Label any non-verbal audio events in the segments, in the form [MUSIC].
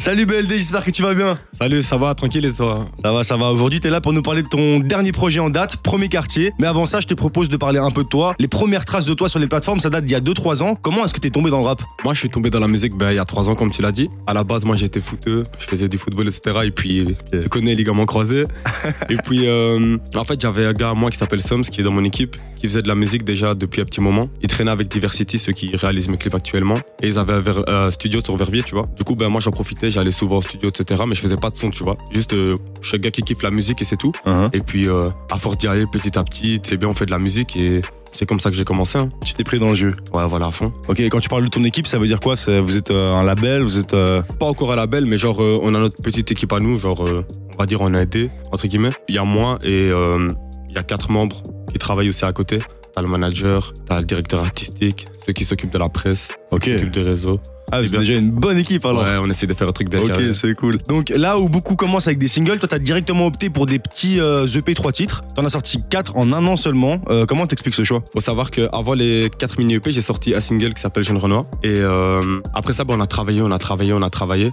Salut BLD, j'espère que tu vas bien. Salut, ça va, tranquille et toi? Ça va, ça va. Aujourd'hui, t'es là pour nous parler de ton dernier projet en date, Premier Quartier. Mais avant ça, je te propose de parler un peu de toi. Les premières traces de toi sur les plateformes, ça date d'il y a 2-3 ans. Comment est-ce que t'es tombé dans le rap? Moi, je suis tombé dans la musique ben, il y a 3 ans, comme tu l'as dit. À la base, moi, j'étais footeux, je faisais du football, etc. Et puis, tu connais les ligaments croisés. [LAUGHS] et puis, euh, en fait, j'avais un gars, moi, qui s'appelle Sums, qui est dans mon équipe, qui faisait de la musique déjà depuis un petit moment. Il traînait avec Diversity, ceux qui réalisent mes clips actuellement. Et ils avaient un euh, studio sur Verviers, tu vois. Du coup, ben, moi, j'en profitais, j'allais souvent au studio, etc. Mais je faisais pas de son, tu vois. Juste, euh, je suis un gars qui kiffe la musique et c'est tout. Et puis, euh, à force d'y aller petit à petit, c'est bien, on fait de la musique et c'est comme ça que j'ai commencé. hein. Tu t'es pris dans le jeu. Ouais, voilà, à fond. Ok, et quand tu parles de ton équipe, ça veut dire quoi? Vous êtes euh, un label Vous êtes. euh, Pas encore à la belle, mais genre, euh, on a notre petite équipe à nous, genre, on va dire, on a aidé, entre guillemets. Il y a moi et il y a quatre membres qui travaillent aussi à côté. T'as le manager, t'as le directeur artistique, ceux qui s'occupent de la presse, ceux qui s'occupent des réseaux. Ah, C'est c'est bien. déjà une bonne équipe alors. Ouais, on essaie de faire un truc bien Ok, carré. c'est cool. Donc là où beaucoup commencent avec des singles, toi t'as directement opté pour des petits euh, EP 3 titres. T'en as sorti 4 en un an seulement. Euh, comment t'expliques ce choix? Faut savoir qu'avant les 4 mini EP, j'ai sorti un single qui s'appelle Jeune Renoir. Et euh, après ça, bah, on a travaillé, on a travaillé, on a travaillé.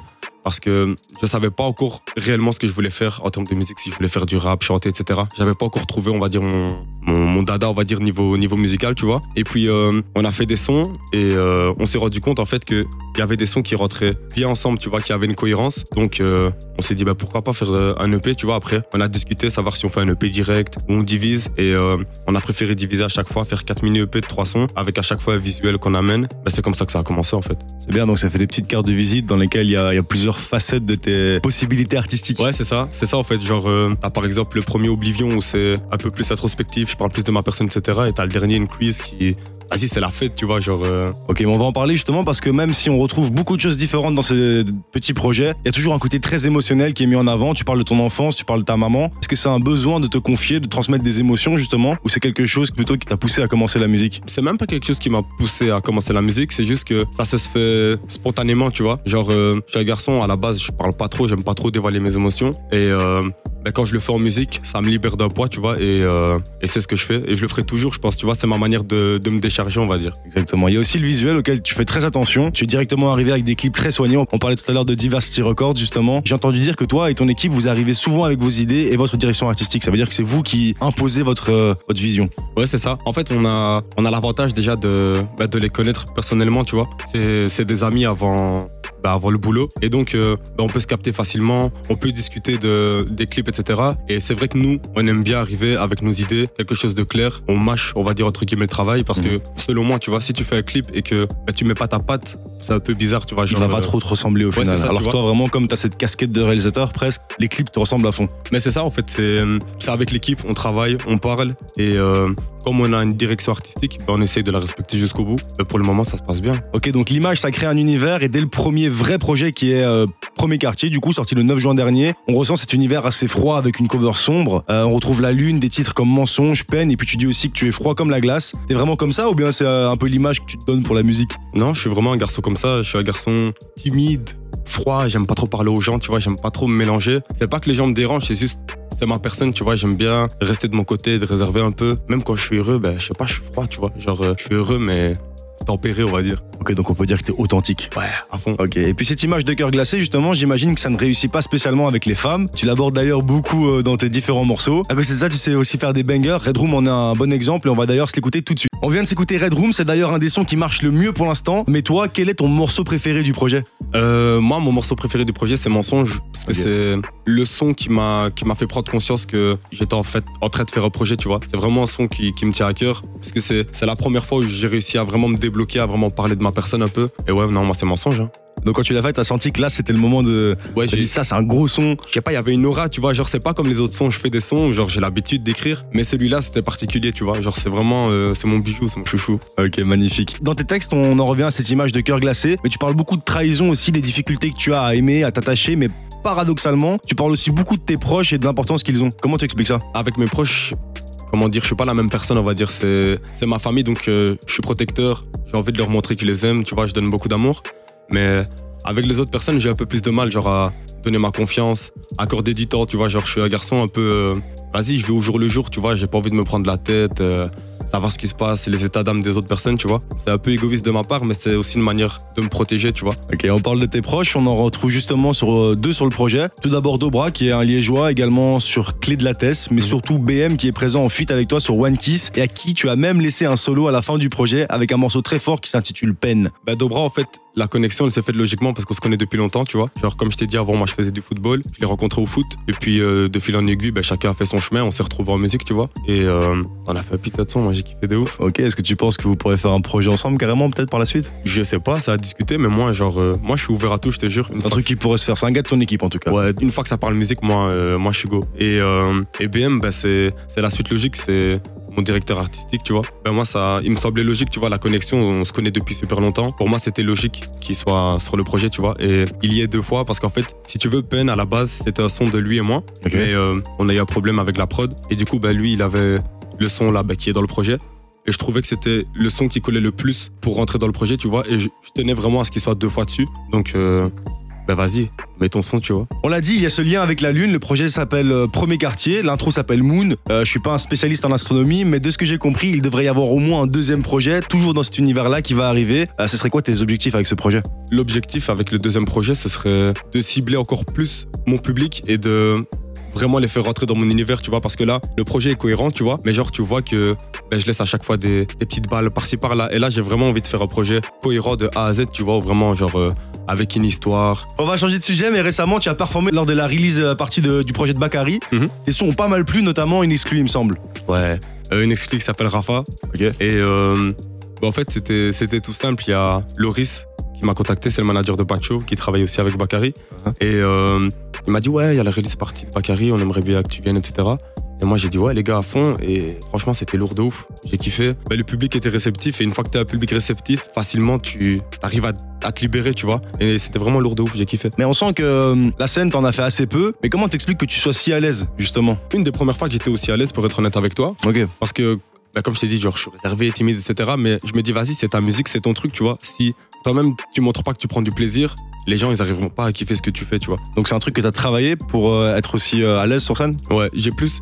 Parce que je savais pas encore réellement ce que je voulais faire en termes de musique, si je voulais faire du rap, chanter, etc. J'avais pas encore trouvé, on va dire, mon, mon, dada, on va dire, niveau, niveau musical, tu vois. Et puis, euh, on a fait des sons et euh, on s'est rendu compte, en fait, qu'il y avait des sons qui rentraient bien ensemble, tu vois, qui avaient une cohérence. Donc, euh, on s'est dit, bah, pourquoi pas faire un EP, tu vois. Après, on a discuté, savoir si on fait un EP direct ou on divise. Et on a préféré diviser à chaque fois, faire 4 mini EP de 3 sons avec à chaque fois un visuel qu'on amène. Bah, c'est comme ça que ça a commencé, en fait. C'est bien, donc ça fait des petites cartes de visite dans lesquelles il y a plusieurs facettes de tes possibilités artistiques. Ouais, c'est ça, c'est ça en fait. Genre, euh, t'as par exemple le premier Oblivion où c'est un peu plus introspectif, je parle plus de ma personne, etc. Et t'as le dernier Increase qui, vas-y, c'est la fête, tu vois, genre. euh, Ok, mais on va en parler justement parce que même si on retrouve beaucoup de choses différentes dans ces petits projets, il y a toujours un côté très émotionnel qui est mis en avant. Tu parles de ton enfance, tu parles de ta maman. Est-ce que c'est un besoin de te confier, de transmettre des émotions justement, ou c'est quelque chose plutôt qui t'a poussé à commencer la musique? C'est même pas quelque chose qui m'a poussé à commencer la musique, c'est juste que ça se fait spontanément, tu vois. Genre, euh, je suis un garçon, à la base, je parle pas trop, j'aime pas trop dévoiler mes émotions. Et euh, ben, quand je le fais en musique, ça me libère d'un poids, tu vois, et, euh, et c'est ce que je fais. Et je le ferai toujours, je pense, tu vois, c'est ma manière de, de me on va dire. Exactement. Il y a aussi le visuel auquel tu fais très attention. Tu es directement arrivé avec des clips très soignants. On parlait tout à l'heure de Diversity Records justement. J'ai entendu dire que toi et ton équipe, vous arrivez souvent avec vos idées et votre direction artistique. Ça veut dire que c'est vous qui imposez votre, euh, votre vision. Ouais, c'est ça. En fait, on a, on a l'avantage déjà de, bah, de les connaître personnellement, tu vois. C'est des amis avant, bah, avant le boulot. Et donc, euh, bah, on peut se capter facilement, on peut discuter de, des clips, etc. Et c'est vrai que nous, on aime bien arriver avec nos idées, quelque chose de clair. On mâche, on va dire, entre guillemets, le travail. Parce que, selon moi, tu vois, si tu fais un clip et que bah, tu mets pas ta patte, c'est un peu bizarre, tu vois. Il genre, va pas euh, trop te ressembler au ouais, final. ça, Alors que toi, vraiment, comme tu as cette casquette de réalisateur, presque, les clips te ressemblent à fond. Mais c'est ça, en fait, c'est c'est avec l'équipe, on travaille, on parle. Et euh, comme on a une direction artistique, ben, on essaye de la respecter jusqu'au bout. Mais pour le moment, ça se passe bien. Ok, donc l'image, ça crée un univers et dès le premier vrai projet qui est euh, Premier Quartier, du coup, sorti le 9 juin dernier, on ressent cet univers assez froid avec une cover sombre. Euh, on retrouve la lune, des titres comme Mensonge, Peine, et puis tu dis aussi que tu es froid comme la glace. T'es vraiment comme ça ou bien c'est euh, un peu l'image que tu te donnes pour la musique? Non, je suis vraiment un garçon comme ça. Je suis un garçon timide, froid. J'aime pas trop parler aux gens, tu vois. J'aime pas trop me mélanger. C'est pas que les gens me dérangent, c'est juste. C'est ma personne, tu vois, j'aime bien rester de mon côté, de réserver un peu. Même quand je suis heureux, ben, je sais pas, je suis froid, tu vois. Genre, euh, je suis heureux, mais tempéré, on va dire. Ok, donc on peut dire que t'es authentique. Ouais, à fond. Ok, et puis cette image de cœur glacé, justement, j'imagine que ça ne réussit pas spécialement avec les femmes. Tu l'abordes d'ailleurs beaucoup euh, dans tes différents morceaux. À côté de ça, tu sais aussi faire des bangers. Red Room en est un bon exemple et on va d'ailleurs se l'écouter tout de suite. On vient de s'écouter Red Room, c'est d'ailleurs un des sons qui marche le mieux pour l'instant. Mais toi, quel est ton morceau préféré du projet? Euh, moi, mon morceau préféré du projet, c'est Mensonge. Parce que c'est le son qui m'a, qui m'a fait prendre conscience que j'étais en fait en train de faire un projet, tu vois. C'est vraiment un son qui, qui me tient à cœur. Parce que c'est, c'est la première fois où j'ai réussi à vraiment me débloquer, à vraiment parler de ma personne un peu. Et ouais, non, moi, c'est Mensonge. hein. Donc quand tu l'as fait, t'as senti que là, c'était le moment de... Ouais, j'ai dit ça, c'est un gros son. je sais pas, il y avait une aura, tu vois. Genre, c'est pas comme les autres sons, je fais des sons, genre, j'ai l'habitude d'écrire. Mais celui-là, c'était particulier, tu vois. Genre, c'est vraiment, euh, c'est mon bijou, c'est mon chouchou. Ok, magnifique. Dans tes textes, on en revient à cette image de cœur glacé, mais tu parles beaucoup de trahison aussi, des difficultés que tu as à aimer, à t'attacher, mais paradoxalement, tu parles aussi beaucoup de tes proches et de l'importance qu'ils ont. Comment tu expliques ça? Avec mes proches, comment dire, je suis pas la même personne, on va dire. C'est, c'est ma famille, donc euh, je suis protecteur. J'ai envie de leur montrer que je les aime, tu vois, je donne beaucoup d'amour. Mais avec les autres personnes, j'ai un peu plus de mal, genre à donner ma confiance, accorder du temps, tu vois. Genre, je suis un garçon un peu. euh, Vas-y, je vais au jour le jour, tu vois. J'ai pas envie de me prendre la tête. euh, savoir ce qui se passe, les états d'âme des autres personnes, tu vois. C'est un peu égoïste de ma part, mais c'est aussi une manière de me protéger, tu vois. Ok, on parle de tes proches, on en retrouve justement sur euh, deux sur le projet. Tout d'abord Dobra, qui est un liégeois, également sur Clé de la Tesse, mais Mhm. surtout BM qui est présent en feat avec toi sur One Kiss et à qui tu as même laissé un solo à la fin du projet avec un morceau très fort qui s'intitule Peine. Bah, Dobra, en fait, la connexion, elle s'est faite logiquement parce qu'on se connaît depuis longtemps, tu vois. Genre, comme je t'ai dit avant, moi, je faisais du football. Je l'ai rencontré au foot. Et puis, euh, de fil en aiguille, bah, chacun a fait son chemin. On s'est retrouvés en musique, tu vois. Et euh, on a fait un putain de son. Moi, j'ai kiffé de ouf. Ok, est-ce que tu penses que vous pourrez faire un projet ensemble carrément peut-être par la suite? Je sais pas, ça a discuté, mais moi, genre, euh, moi, je suis ouvert à tout, je te jure. Une Un truc qui pourrait se faire, c'est un gars de ton équipe en tout cas. Ouais, une fois que ça parle musique, moi, euh, moi, je suis go. Et, euh, et BM, bah, c'est, la suite logique, c'est mon directeur artistique, tu vois. Ben moi, ça, il me semblait logique, tu vois, la connexion, on se connaît depuis super longtemps. Pour moi, c'était logique qu'il soit sur le projet, tu vois. Et il y est deux fois parce qu'en fait, si tu veux, Pen, à la base, c'était un son de lui et moi. Ok. Mais euh, on a eu un problème avec la prod. Et du coup, ben, lui, il avait le son là, ben, qui est dans le projet. Et je trouvais que c'était le son qui collait le plus pour rentrer dans le projet, tu vois. Et je, je tenais vraiment à ce qu'il soit deux fois dessus. Donc, euh, ben vas-y, mets ton son, tu vois. On l'a dit, il y a ce lien avec la Lune. Le projet s'appelle euh, Premier Quartier. L'intro s'appelle Moon. Euh, je suis pas un spécialiste en astronomie, mais de ce que j'ai compris, il devrait y avoir au moins un deuxième projet, toujours dans cet univers-là, qui va arriver. Euh, ce serait quoi tes objectifs avec ce projet? L'objectif avec le deuxième projet, ce serait de cibler encore plus mon public et de vraiment les faire rentrer dans mon univers, tu vois, parce que là, le projet est cohérent, tu vois, mais genre, tu vois que ben, je laisse à chaque fois des, des petites balles par-ci par-là. Et là, j'ai vraiment envie de faire un projet cohérent de A à Z, tu vois, vraiment, genre, euh, avec une histoire. On va changer de sujet, mais récemment, tu as performé lors de la release euh, partie de- du projet de Bakary. Mhm. Tes sons ont pas mal plu, notamment une exclue, il me semble. Ouais. Euh, une exclue qui s'appelle Rafa. Ok. Et euh, ben, en fait, c'était c'était tout simple. Il y a Loris qui m'a contacté, c'est le manager de Pacho, qui travaille aussi avec Bakary. Uh-huh. Et euh, il m'a dit, ouais, il y a la release partie de Bakary, on aimerait bien que tu viennes, etc. Et moi, j'ai dit, ouais, les gars, à fond. Et franchement, c'était lourd de ouf. J'ai kiffé. Le public était réceptif. Et une fois que t'es un public réceptif, facilement, tu arrives à, à te libérer, tu vois. Et c'était vraiment lourd de ouf. J'ai kiffé. Mais on sent que euh, la scène, t'en as fait assez peu. Mais comment t'expliques que tu sois si à l'aise, justement? Une des premières fois que j'étais aussi à l'aise, pour être honnête avec toi, Ok. Parce que, bah, comme je t'ai dit, genre, je suis réservé, timide, etc. Mais je me dis, vas-y, c'est ta musique, c'est ton truc, tu vois. Si toi-même, tu montres pas que tu prends du plaisir, les gens, ils arriveront pas à kiffer ce que tu fais, tu vois. Donc c'est un truc que t'as travaillé pour euh, être aussi euh, à l'aise sur scène? Ouais, j'ai plus.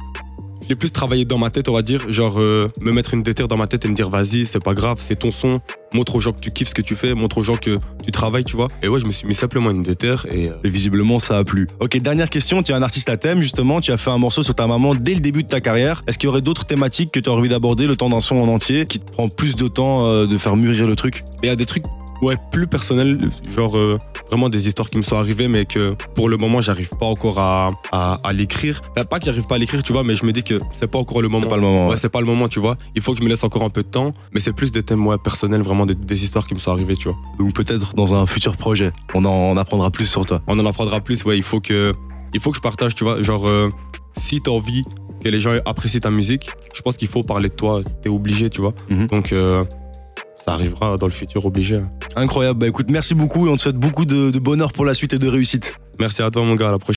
J'ai plus travaillé dans ma tête, on va dire, genre euh, me mettre une déterre dans ma tête et me dire vas-y, c'est pas grave, c'est ton son, montre aux gens que tu kiffes ce que tu fais, montre aux gens que tu travailles, tu vois. Et ouais, je me suis mis simplement une déterre et euh, Et visiblement, ça a plu. Ok, dernière question. Tu es un artiste à thème, justement. Tu as fait un morceau sur ta maman dès le début de ta carrière. Est-ce qu'il y aurait d'autres thématiques que tu as envie d'aborder le temps d'un son en entier qui te prend plus de temps euh, de faire mûrir le truc? Il y a des trucs ouais plus personnels genre euh, vraiment des histoires qui me sont arrivées mais que pour le moment j'arrive pas encore à, à, à l'écrire Enfin, pas que j'arrive pas à l'écrire tu vois mais je me dis que c'est pas encore le moment C'est pas le moment. ouais, ouais. c'est pas le moment tu vois il faut que je me laisse encore un peu de temps mais c'est plus des thèmes ouais, personnels vraiment des, des histoires qui me sont arrivées tu vois Donc peut-être dans un futur projet, on en on apprendra plus sur toi. on en apprendra plus ouais il faut que il faut que je partage tu vois genre euh, si t'as envie que les gens apprécient ta musique je pense qu'il faut parler de toi t'es obligé tu vois Mhm. donc euh, ça arrivera dans le futur obligé Incroyable. Bah écoute, merci beaucoup et on te souhaite beaucoup de, de bonheur pour la suite et de réussite. merci à toi mon gars à la prochaine